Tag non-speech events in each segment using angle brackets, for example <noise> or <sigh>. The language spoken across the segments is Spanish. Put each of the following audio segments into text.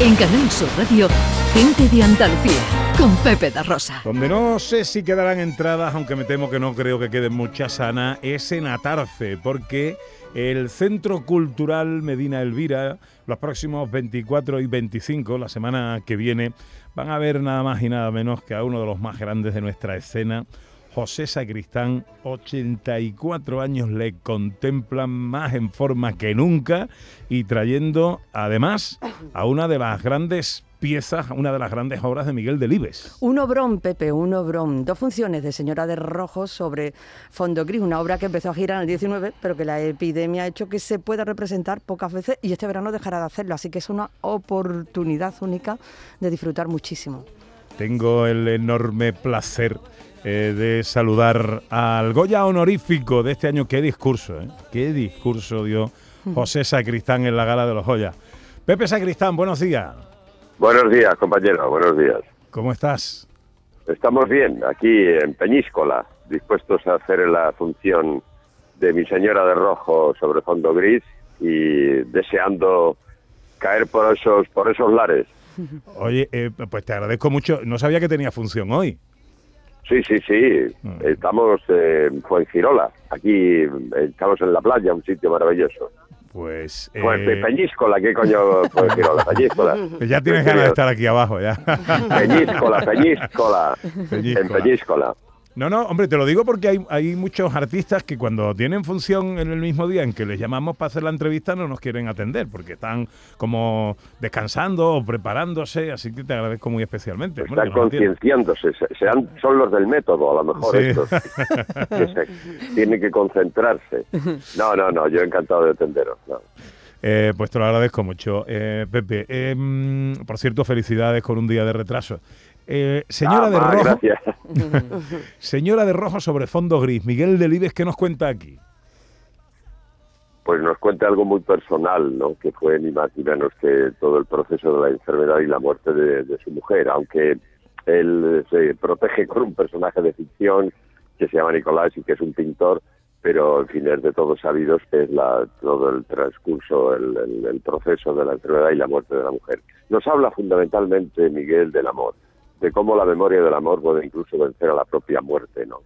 En Canal Sur Radio, gente de Andalucía, con Pepe da Rosa. Donde no sé si quedarán entradas, aunque me temo que no creo que queden muchas, Ana, es en Atarce, porque el Centro Cultural Medina Elvira, los próximos 24 y 25, la semana que viene, van a ver nada más y nada menos que a uno de los más grandes de nuestra escena, José Sacristán, 84 años le contemplan más en forma que nunca y trayendo además a una de las grandes piezas, una de las grandes obras de Miguel Delibes. Un obrón, Pepe, un obrón. Dos funciones de Señora de Rojo sobre Fondo Gris, una obra que empezó a girar en el 19, pero que la epidemia ha hecho que se pueda representar pocas veces y este verano dejará de hacerlo. Así que es una oportunidad única de disfrutar muchísimo. Tengo el enorme placer eh, de saludar al Goya honorífico de este año. Qué discurso, ¿eh? Qué discurso dio José Sacristán en la gala de los Goya. Pepe Sacristán, buenos días. Buenos días, compañero, buenos días. ¿Cómo estás? Estamos bien, aquí en Peñíscola, dispuestos a hacer la función de mi señora de rojo sobre fondo gris y deseando caer por esos, por esos lares. Oye, eh, pues te agradezco mucho. No sabía que tenía función hoy. Sí, sí, sí. Mm. Estamos en Fuengirola. Aquí estamos en la playa, un sitio maravilloso. Pues. Pues eh... Peñíscola, ¿qué coño Fuengirola? <laughs> Peñíscola. ya tienes ganas de estar aquí abajo, ya. Peñíscola, Peñíscola. Peñíscola. En Peñíscola. No, no, hombre, te lo digo porque hay, hay muchos artistas que cuando tienen función en el mismo día en que les llamamos para hacer la entrevista no nos quieren atender porque están como descansando o preparándose, así que te agradezco muy especialmente. Están concienciándose, sean, son los del método a lo mejor estos, que se, tienen que concentrarse. No, no, no, yo encantado de atenderos. Eh, pues te lo agradezco mucho, eh, Pepe. Eh, por cierto, felicidades con un día de retraso. Eh, señora de Rojo. <laughs> señora de Rojo sobre fondo gris. Miguel Delibes, ¿qué nos cuenta aquí? Pues nos cuenta algo muy personal, ¿no? Que fue ni más ni menos que todo el proceso de la enfermedad y la muerte de, su mujer, aunque él se protege con un personaje de ficción que se llama Nicolás y que es un pintor, pero en fin es de todos sabidos que es la, todo el transcurso, el, el proceso de la enfermedad y la muerte de la mujer. Nos habla fundamentalmente Miguel del amor de cómo la memoria del amor puede incluso vencer a la propia muerte, ¿no?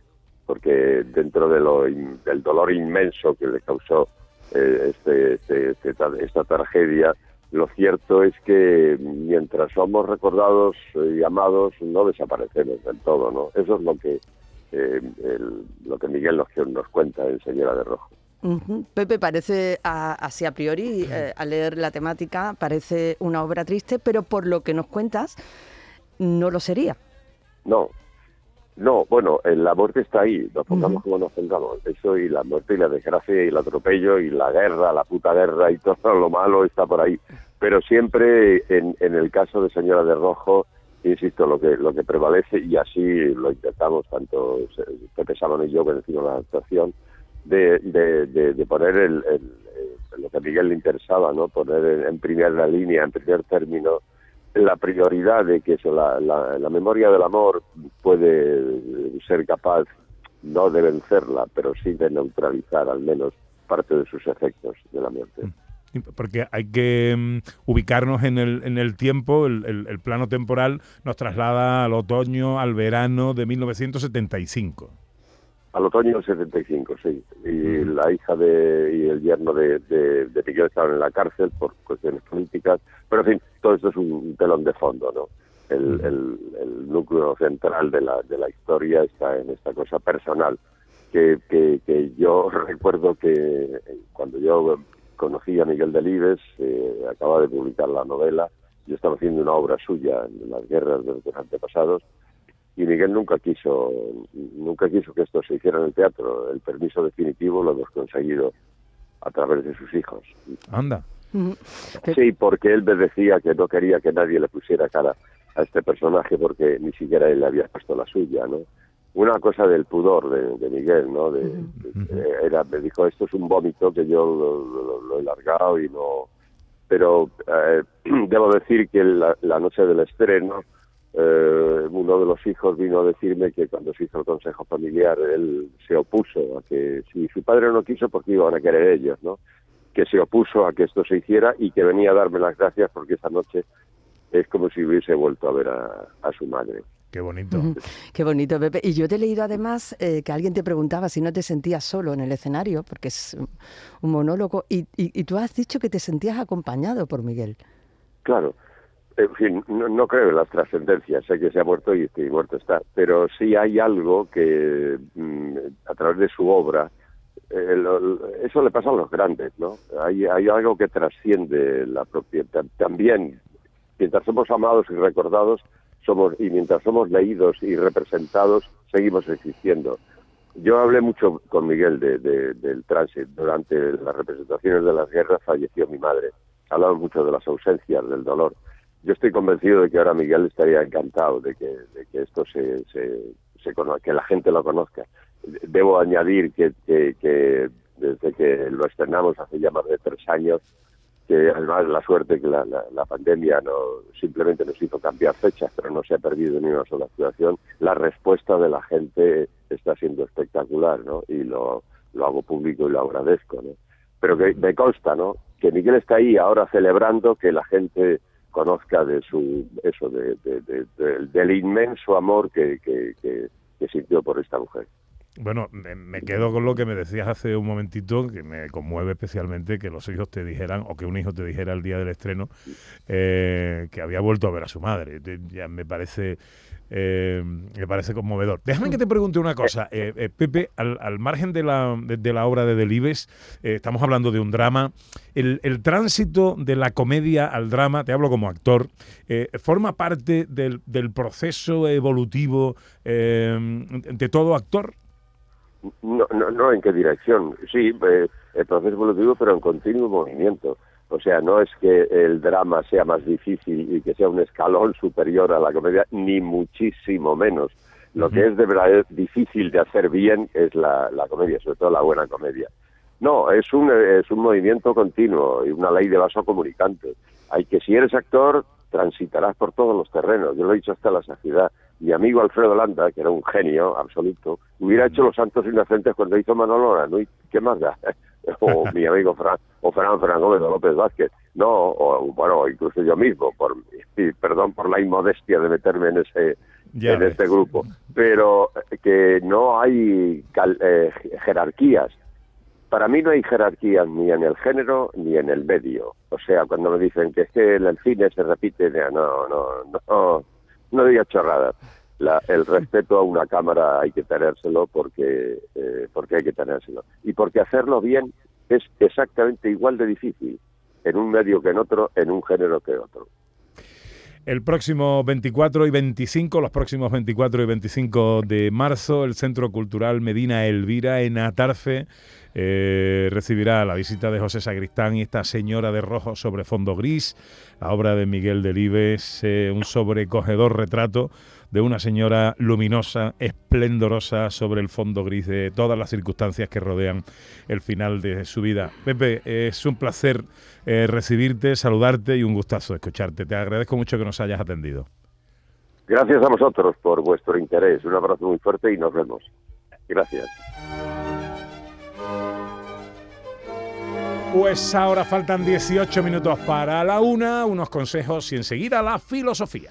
Porque dentro de lo del dolor inmenso que le causó eh, este, este, este esta tragedia, lo cierto es que mientras somos recordados y amados, no desaparecemos del todo, ¿no? Eso es lo que eh, lo que Miguel nos, nos cuenta en Señora de Rojo. Pepe, parece así a priori, eh, al leer la temática, parece una obra triste, pero por lo que nos cuentas, no lo sería. No, no, bueno, la muerte está ahí, nos pongamos como nos pongamos. Eso y la muerte y la desgracia y el atropello y la guerra, la puta guerra y todo lo malo está por ahí. Pero siempre en, en el caso de Señora de Rojo, insisto, lo que lo que prevalece y así lo intentamos tanto Pepe Sábano y yo que decimos la actuación, de, de, de, poner el, lo que a Miguel le interesaba, ¿no? Poner en primera línea, en primer término, la prioridad de que la, la, memoria del amor puede ser capaz no de vencerla, pero sí de neutralizar al menos parte de sus efectos de la muerte. Mm. Porque hay que mm, ubicarnos en el, en el tiempo, el, el, plano temporal nos traslada al otoño, al verano de 1975. Al otoño del 75, sí. Y la hija de, y el yerno de, de, de Miguel estaban en la cárcel por cuestiones políticas. Pero, en fin, todo esto es un telón de fondo, ¿no? El, el, núcleo central de la, de la historia está en esta cosa personal. Que, que, que yo <laughs> recuerdo que cuando yo conocí a Miguel Delibes, eh, acaba de publicar la novela, yo estaba haciendo una obra suya en las guerras de los antepasados, y Miguel nunca quiso nunca quiso que esto se hiciera en el teatro. El permiso definitivo lo hemos conseguido a través de sus hijos. Anda. Sí porque él me decía que no quería que nadie le pusiera cara a este personaje porque ni siquiera él le había puesto la suya no una cosa del pudor de, Miguel no de, era me dijo esto es un vómito que yo lo, he largado y no pero eh, <clears throat> debo decir que la noche del estreno eh, uno de los hijos vino a decirme que cuando se hizo el consejo familiar él se opuso a que si su padre no quiso porque iban a querer ellos, ¿no? Que se opuso a que esto se hiciera y que venía a darme las gracias porque esa noche es como si hubiese vuelto a ver a, su madre. Qué bonito. Qué bonito, Pepe. Y yo te he leído además eh, que alguien te preguntaba si no te sentías solo en el escenario, porque es un monólogo, y, y, tú has dicho que te sentías acompañado por Miguel. Claro. En fin, no, creo en las trascendencias. Sé que se ha muerto y, muerto está. Pero sí hay algo que, mm, a través de su obra, eh, eso le pasa a los grandes, ¿no? Hay, hay algo que trasciende la propiedad. También, mientras somos amados y recordados, somos y mientras somos leídos y representados, seguimos existiendo. Yo hablé mucho con Miguel de, del tránsito. Durante las representaciones de las guerras falleció mi madre. Hablamos mucho de las ausencias, del dolor. Yo estoy convencido de que ahora Miguel estaría encantado de que, de que esto se, se, se que la gente lo conozca debo añadir que, desde que lo estrenamos hace ya más de tres años, que además la suerte que la, pandemia no simplemente nos hizo cambiar fechas, pero no se ha perdido ni una sola actuación, la respuesta de la gente está siendo espectacular, ¿no? Y lo, lo hago público y lo agradezco, ¿no? Pero que me consta, ¿no? Que Miguel está ahí ahora celebrando que la gente conozca de su eso de, del inmenso amor que, que, que sintió por esta mujer. Bueno, me quedo con lo que me decías hace un momentito, que me conmueve especialmente que los hijos te dijeran, o que un hijo te dijera el día del estreno, eh, que había vuelto a ver a su madre. Ya me parece, eh, me parece conmovedor. Déjame que te pregunte una cosa, eh, Pepe, al, margen de la, de, la obra de Delibes, estamos hablando de un drama. El, el, tránsito de la comedia al drama, te hablo como actor, forma parte del, del proceso evolutivo de todo actor. No, no, no, ¿en qué dirección? Sí, eh, el proceso evolutivo, pero en continuo movimiento. O sea, no es que el drama sea más difícil y que sea un escalón superior a la comedia, ni muchísimo menos. Lo que es de verdad difícil de hacer bien es la, la comedia, sobre todo la buena comedia. No, es un, es un movimiento continuo y una ley de vaso comunicante. Hay que, si eres actor, transitarás por todos los terrenos. Yo lo he dicho hasta la saciedad mi amigo Alfredo Landa, que era un genio absoluto, hubiera hecho Los Santos Inocentes cuando hizo Manolo ¿no? ¿Qué más da? <laughs> o mi amigo Fran, o Fran Fran Gómez o López Vázquez. No, o bueno, incluso yo mismo, por perdón por la inmodestia de meterme en ese en este grupo, pero que no hay eh, jerarquías. Para mí no hay jerarquías ni en el género ni en el medio. O sea, cuando me dicen que es que el cine se repite, no, no, no, diga chorradas. el respeto a una cámara hay que tenérselo porque, eh, porque hay que tenérselo. Y porque hacerlo bien es exactamente igual de difícil en un medio que en otro, en un género que en otro. El próximo 24 y 25, los próximos 24 y 25 de marzo, el Centro Cultural Medina Elvira en Atarfe eh, recibirá la visita de José Sagristán y esta señora de rojo sobre fondo gris, la obra de Miguel Delibes, eh, un sobrecogedor retrato de una señora luminosa, esplendorosa sobre el fondo gris de todas las circunstancias que rodean el final de su vida. Pepe, es un placer eh, recibirte, saludarte y un gustazo escucharte. Te agradezco mucho que nos hayas atendido. Gracias a vosotros por vuestro interés. Un abrazo muy fuerte y nos vemos. Gracias. Pues ahora faltan 18 minutos para la una, unos consejos y enseguida la filosofía.